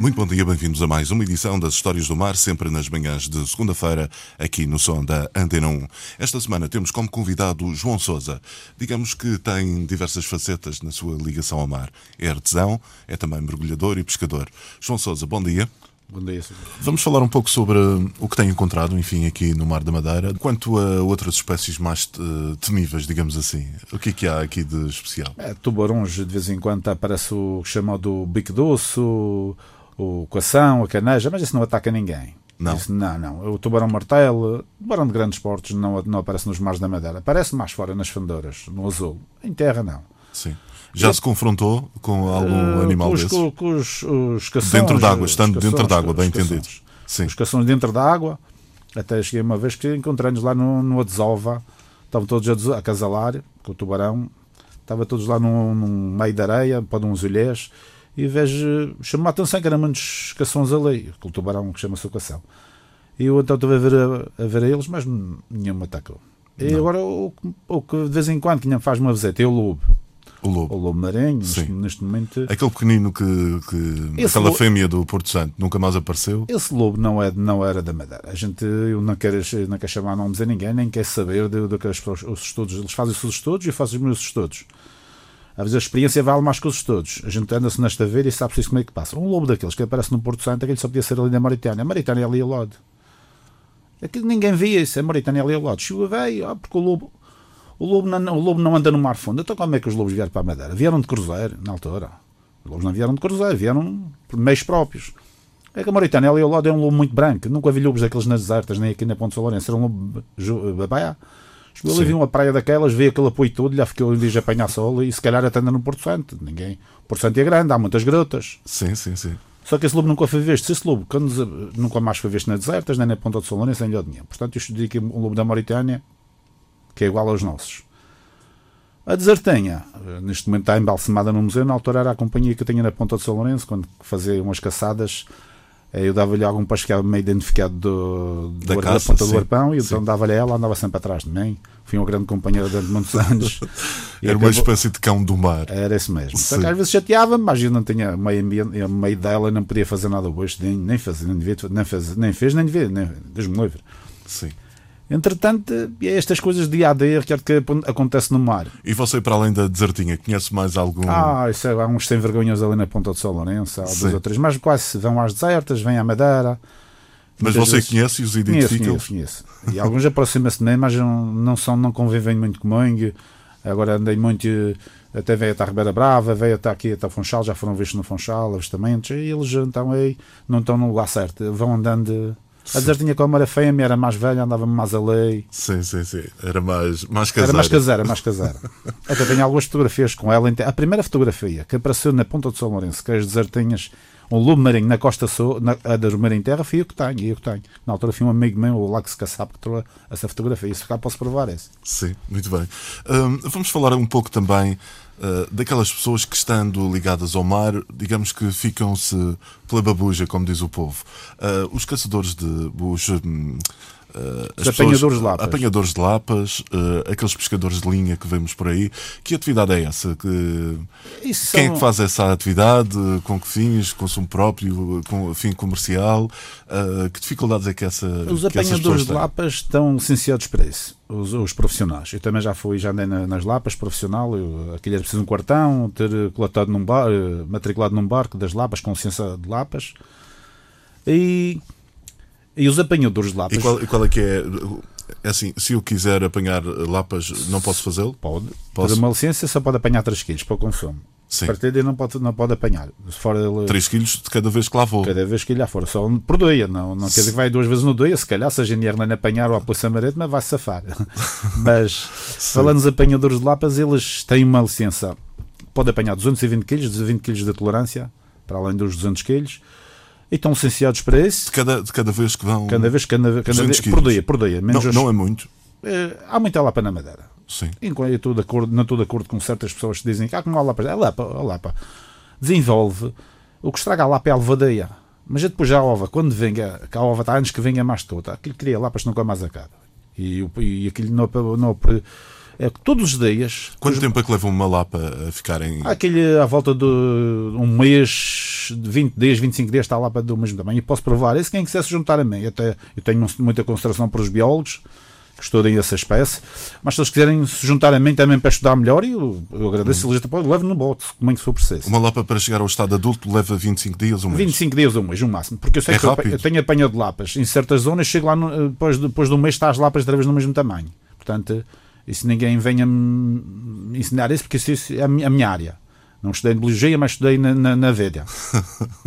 Muito bom dia, bem-vindos a mais uma edição das Histórias do Mar, sempre nas manhãs de segunda-feira, aqui no som da Antena 1. Esta semana temos como convidado João Souza. Digamos que tem diversas facetas na sua ligação ao mar. É artesão, é também mergulhador e pescador. João Souza, bom dia. Bom dia, senhor. Vamos falar um pouco sobre o que tem encontrado, enfim, aqui no Mar da Madeira. Quanto a outras espécies mais eh, temíveis, digamos assim, o que é que há aqui de especial? É, tubarões, de vez em quando aparece o chamado bico doce, o, coação, a caneja, mas isso não ataca ninguém. Não. Isso, não, não. O tubarão martelo, tubarão de grandes portos, não, não aparece nos mares da Madeira. Aparece mais fora, nas fendoras, no azul. Em terra, não. Sim. Já se confrontou com algum Eh, animal com os, desses? com, com os, os cações, Dentro d'água, estando dentro d'água, bem entendidos. Sim. Os cações dentro da água. Até cheguei uma vez que encontrei-nos lá no, no Adesova. Estavam todos a, des- a casalar com o tubarão. Estava todos lá num, num meio de areia, para uns olhés. E vejo, chamou a atenção que eram muitos cações ali. Aquele tubarão que chama-se o cação. E eu então estive a ver, a, a ver eles, mas nenhum me atacou. E Não. agora o, o que de vez em quando que faz uma visita é o lobo. O lobo. O lobo marinho, neste, neste momento. Aquele pequenino que. que aquela lo- fêmea do Porto Santo nunca mais apareceu. Esse lobo não, é, não era da Madeira. A gente eu não quero, não quero chamar nomes a ninguém, nem quer saber do, as pessoas, os estudos. Eles fazem os seus estudos e eu faço os meus estudos. Às vezes a experiência vale mais que os estudos. A gente anda-se nesta ver e sabe isso como é que passa. Um lobo daqueles que aparece no Porto Santo, aquele só podia ser ali na Mauritânia. A Mauritânia é ali ao lado. Aquilo ninguém via isso. A Mauritânia é ali ao lado. Chuva veio, ah, porque o lobo, o, lobo não, o lobo não anda no mar fundo. Então como é que os lobos vieram para a Madeira? Vieram de cruzeiro, na altura. Os lobos não vieram de cruzeiro, vieram por meios próprios. É que a Mauritânia ali ao lado é um lobo muito branco. Nunca vi lobos daqueles nas desertas, nem aqui na Ponte Lourenço. Era um lobo babaiá. Chegou ali, viu uma praia daquelas, veio aquele apoio todo, já ficou um dia a apanhar sol e se calhar até anda no Porto Santo. Ninguém. O Porto Santo é grande, há muitas grutas. Sim, sim, sim. Só que esse lobo nunca foi visto. Se esse lobo quando, nunca mais foi visto nas desertas, nem na Ponta de Sol Lourenço, nem de nenhum. Portanto, isto diz que um lobo da Mauritânia, que é igual aos nossos. A desertenha, eh, neste momento está embalsamada no museu, na altura era a companhia que eu tinha na Ponta de São Lourenço, quando fazia umas caçadas, eu dava-lhe algum era meio identificado do, do Da ar- caça, Ponta sim. do Arpão, e Sim. então dava-lhe ela, andava sempre atrás de mim. Fui uma grande companheira durante muitos anos. Era uma espécie de cão do mar. era esse mesmo. Que às vezes chateava-me, mas eu não tinha meio, ambiente, meio dela e não podia fazer nada hoje, nem, nem fazer, nem, devia, nem, fez, nem fez, nem devia, nem, Deus me livre. Sim. Entretanto, é estas coisas de dia a dia que, que acontece no mar. E você, para além da desertinha, conhece mais algum. Ah, isso é, há uns sem vergonhas ali na ponta de São Lourenço, há dois ou três, mas quase vão às desertas, vêm à Madeira. Mas você vezes- conhece e os Conheço, identifica? conheço, conheço. E alguns aproximam-se de mim, mas não, são, não convivem muito comigo. Agora andei muito, até veio até a Ribeira Brava, veio até aqui até o Funchal, já foram vistos no Funchal, avistamentos, e eles então aí não estão no lugar certo, vão andando. A desertinha como era fêmea, era mais velha, andava mais a lei. Sim, sim, sim. Era mais, mais Era caseiro. mais caseira, mais caseira. Até tenho algumas fotografias com ela. A primeira fotografia que apareceu na Ponta de São Lourenço, que as desertinhas, um lobo marinho na costa sul, na, a das marinho terra, fui eu que tenho, eu que tenho. Na altura fui um amigo meu, o Lax Caçap, que trouxe essa fotografia. Isso cá posso provar esse. Sim, muito bem. Hum, vamos falar um pouco também uh, daquelas pessoas que, estando ligadas ao mar, digamos que ficam-se pela babuja, como diz o povo. Uh, os caçadores de. Os, hum, Os apanhadores de lapas. Apanhadores de lapas, uh, aqueles pescadores de linha que vemos por aí. Que atividade é essa? Que, Isso quem é são- que faz essa atividade? Com que fins? Consumo próprio? Com fim comercial? Uh, que dificuldades é que essa. Os pessoas apanhadores de lapas estão licenciados para isso, os, os profissionais. Eu também já fui, já andei na- nas lapas profissional. Eu, aquilo era preciso um cartão, ter coletado num bar, eh, matriculado num barco das lapas, com licença de lapas. E, e os apanhadores de lapas. E qual, e qual é que é? É assim, se eu quiser apanhar lapas, não posso fazê-lo? Pode. Posso? Por uma licença só pode apanhar 3 kg para o consumo. Sim. A partir daí não pode, não pode apanhar. Se for ele, 3 quilos de cada vez que lá vou. cada vez que ele lá for, só por dia. Não, não quer dizer que vai duas vezes no dia. Se calhar, se a GNR não apanhar ou a Polícia Marítima, vai safar. Mas, falando dos apanhadores de lapas, eles têm uma licença. Pode apanhar 220 kg, 220 kg de tolerância, para além dos 200 kg. E estão licenciados para isso. De cada, de cada vez que vão. Cada vez, cada, cada 200 vez, por quilos. dia, por dia. não, Menos os- não é muito. Eh, há muita lapa na Madeira. Sim. Enquanto eu estou de acordo, não estou de acordo com certas pessoas que dizem que ah, como a lapa, a lapa, a lapa desenvolve o que estraga a lapa é a levadeia. Mas depois já a ova, quando venha, que a ova está antes que venha mais toda, aquilo cria lapas nunca mais acaba. E, e aquilo não, não é que todos os dias. Quanto tempo é que leva uma lapa a ficar em. Aquele à volta de um mês, 20 dias, 25 dias, está a lapa do mesmo tamanho. E posso provar. Esse quem quiser se juntar a mim. Até, eu tenho muita consideração para os biólogos que estudem essa espécie. Mas se eles quiserem se juntar a mim também para estudar melhor, eu, eu agradeço. Uhum. Eles levo no bote, como é que for preciso. Uma lapa para chegar ao estado adulto leva 25 dias, um mês? 25 dias, um mês, no máximo. Porque eu sei é que rápido. eu, tenho apanha de lapas. Em certas zonas, chego lá, no, depois, depois de um mês, está as lapas outra vez no mesmo tamanho. Portanto e se ninguém venha me ensinar isso, porque isso é a minha área. Não estudei em biologia, mas estudei na, na, na Védia.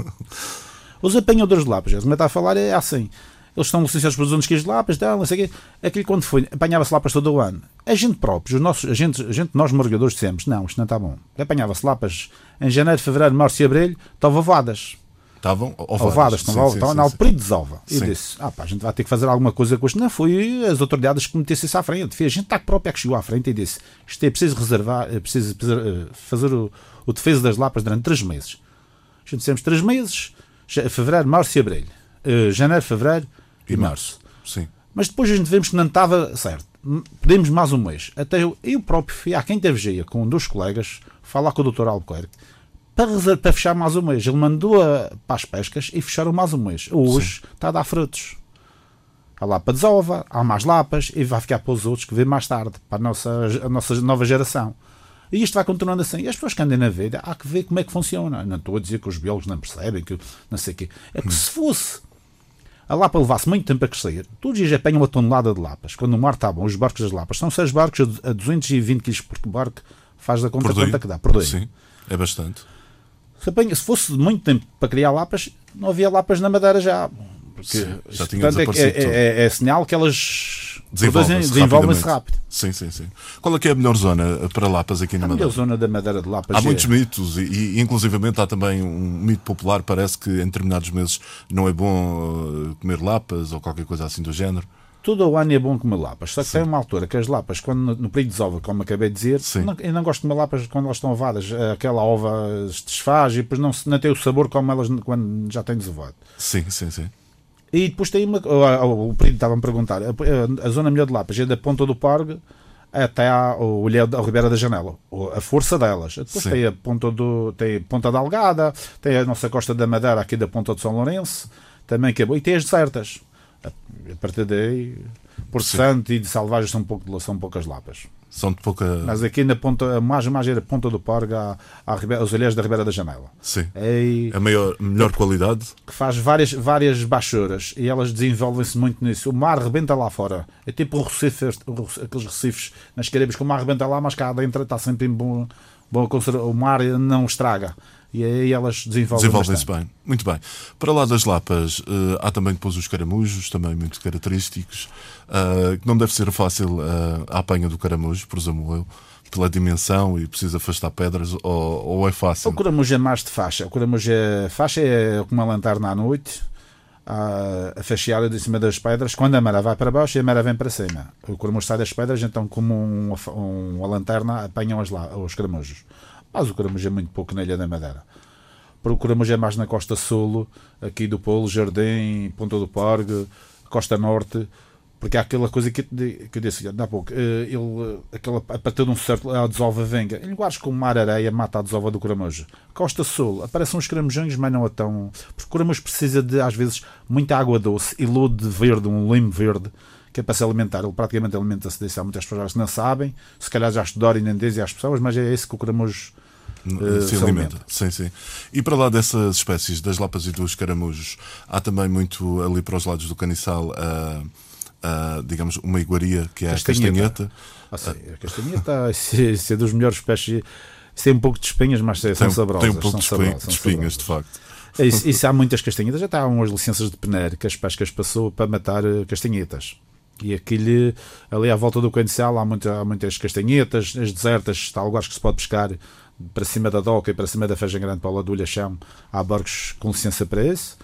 Os apanhadores de lápis, como está a falar, é assim. Eles estão licenciados por 200 quilos de lápis, tal, não sei o quê. Aquilo quando foi, apanhava-se lápis todo o ano. A gente próprio, os nossos, a gente, a gente nós mergulhadores dissemos, não, isto não está bom. Apanhava-se lápis em janeiro, fevereiro, março e abril, estavam vadas. Estavam ovadas. Estavam, sim, sim, sim. desova. E disse: ah, pá, a gente vai ter que fazer alguma coisa com isto. Não foi as autoridades que metessem isso à frente. Foi a gente está própria que chegou à frente e disse: isto é preciso reservar, é preciso fazer o, o defesa das lapas durante três meses. A gente dissemos três meses, fevereiro, março e abril. Uh, janeiro, fevereiro e, e março. março. Sim. Mas depois a gente vemos que não estava certo. Pedimos mais um mês. Até eu, eu próprio fui à quinta vigia com dois colegas falar com o Dr. Albuquerque para, para fechar mais um mês. Ele mandou a, para as pescas e fecharam mais um mês. Hoje Sim. está a dar frutos. A lapa desova, há mais lapas e vai ficar para os outros que vêm mais tarde, para a nossa, a nossa nova geração. E isto vai continuando assim. E as pessoas que andem na vida, há que ver como é que funciona. Não estou a dizer que os biólogos não percebem, que não sei o quê. É que hum. se fosse a lapa levasse muito tempo a crescer, todos os dias apanham uma tonelada de lapas. Quando o mar está bom, os barcos das lapas são seis barcos a 220 kg por barco, faz da conta quanto é que dá. Por dois. Sim, é bastante. Se, apanha, se fosse muito tempo para criar lapas, não havia lapas na Madeira já. Porque, sim, já tinha portanto, é, é, é, é, sinal que elas desenvolvem-se desenvolvem rápido. Sim, sim, sim. Qual é que é a melhor zona para lapas aqui na a Madeira? A melhor zona da Madeira de Lapas Há muitos mitos e, e, inclusivamente há também um mito popular, parece que em determinados meses não é bom uh, comer lapas ou qualquer coisa assim do género todo o ano é bom comer lapas. Só que Sim. tem uma altura que as lapas, quando no, período de ova, como acabei de dizer, não, eu não gosto de comer lapas quando elas estão ovadas. Aquela ova se desfaz e depois não, não tem o sabor como elas quando já têm desovado. Sim, sim, sim. E depois tem uma. O, período estava a perguntar. A, a, zona melhor de lapas é da ponta do Pargo até à, o da Ribeira da Janela, a força delas. Depois Sim. tem a ponta do tem a ponta da Algada, tem a nossa costa da Madeira aqui da ponta de São Lourenço, também que é boa, e tem as desertas a partir daí, por santo e de salvagens são, pouco, são poucas lapas. São de pouca. Mas aqui na ponta, a mais, mais era a ponta do Porga, à, à, aos olheiros da Ribeira da Janela. Sim. É, a maior, melhor qualidade. Que faz várias, várias baixuras e elas desenvolvem-se muito nisso. O mar rebenta lá fora. É tipo um recife, aqueles recifes nas Caraíbas que o mar rebenta lá, mas cá dentro está sempre em bom, bom o mar não estraga e aí elas desenvolvem Desenvolvem-se bem. Muito bem. Para lá das lapas, uh, há também depois os caramujos, também muito característicos, uh, que não deve ser fácil uh, a apanha do caramujo, presumo eu, pela dimensão e precisa afastar pedras, ou, ou é fácil? O caramujo é mais de faixa. O caramujo é faixa, é como uma lanterna à noite, a, a facheada de cima das pedras. Quando a maré vai para baixo, a maré vem para cima. O caramujo sai das pedras, então, como um, um, uma lanterna, apanham os, os caramujos. Mas o caramujo é muito pouco na Ilha da Madeira. Caramujo é mais na costa sul, aqui do Polo, Jardim, Ponta do Parque, Costa Norte, porque há aquela coisa que, que eu disse há pouco, eh, ele, aquela, a partir de um certo, a desova venga. Em lugares como mar areia, mata a desova do caramujo. Costa Sul, aparecem uns caramujões, mas não é tão. Porque o caramujo precisa de, às vezes, muita água doce e lodo verde, um limo verde, que é para se alimentar. Ele praticamente alimenta-se disso. Há muitas pessoas que não sabem, se calhar já estudaram e nem dizem às pessoas, mas é esse que o caramujo uh, se, se alimenta. Sim, sim. E para lá dessas espécies, das lapas e dos caramujos, há também muito ali para os lados do caniçal, uh, uh, digamos, uma iguaria que é castanheta. a castanheta. Ah, a castanheta é, é dos melhores espécies. Tem um pouco de espinhas, mas são tem, saborosas. Tem um pouco de, espinhas, de espinhas, de facto. É isso, isso, há muitas castanhetas, já há umas licenças de peneira que as pescas passou para matar eh, castanhetas. E aquilo, ali à volta do Cancel, há, muita, há muitas castanhetas, as desertas, está lugares que se pode pescar para cima da doca e para cima da Feijão Grande para o lado do Lhachão, há barcos com licença para isso.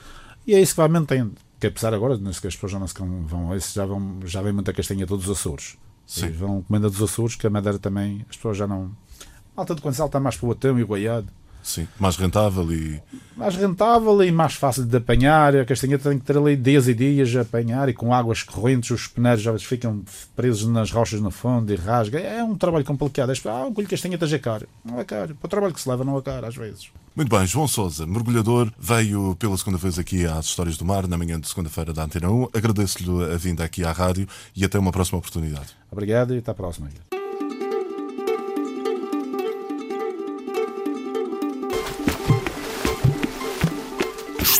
E é isso que vai mantendo. Que apesar agora, não sei que as pessoas já não se vão a isso, já, vão, já vem muita castanha todos os Açores. Sim. E vão comenda dos Açores, que a Madeira também, as pessoas já não. A alta do Cancel está mais para o Atão e o Goiado. Sim, mais rentável e. Mais rentável e mais fácil de apanhar. A castanheta tem que ter ali dias e dias a apanhar e com águas correntes os peneiros já ficam presos nas rochas no fundo e rasga. É um trabalho complicado. Ah, um colho de castanhetas é caro. Não é caro. Para o trabalho que se leva, não é caro às vezes. Muito bem, João Souza, mergulhador, veio pela segunda vez aqui às Histórias do Mar, na manhã de segunda-feira da Antena 1. Agradeço-lhe a vinda aqui à rádio e até uma próxima oportunidade. Obrigado e até à próxima.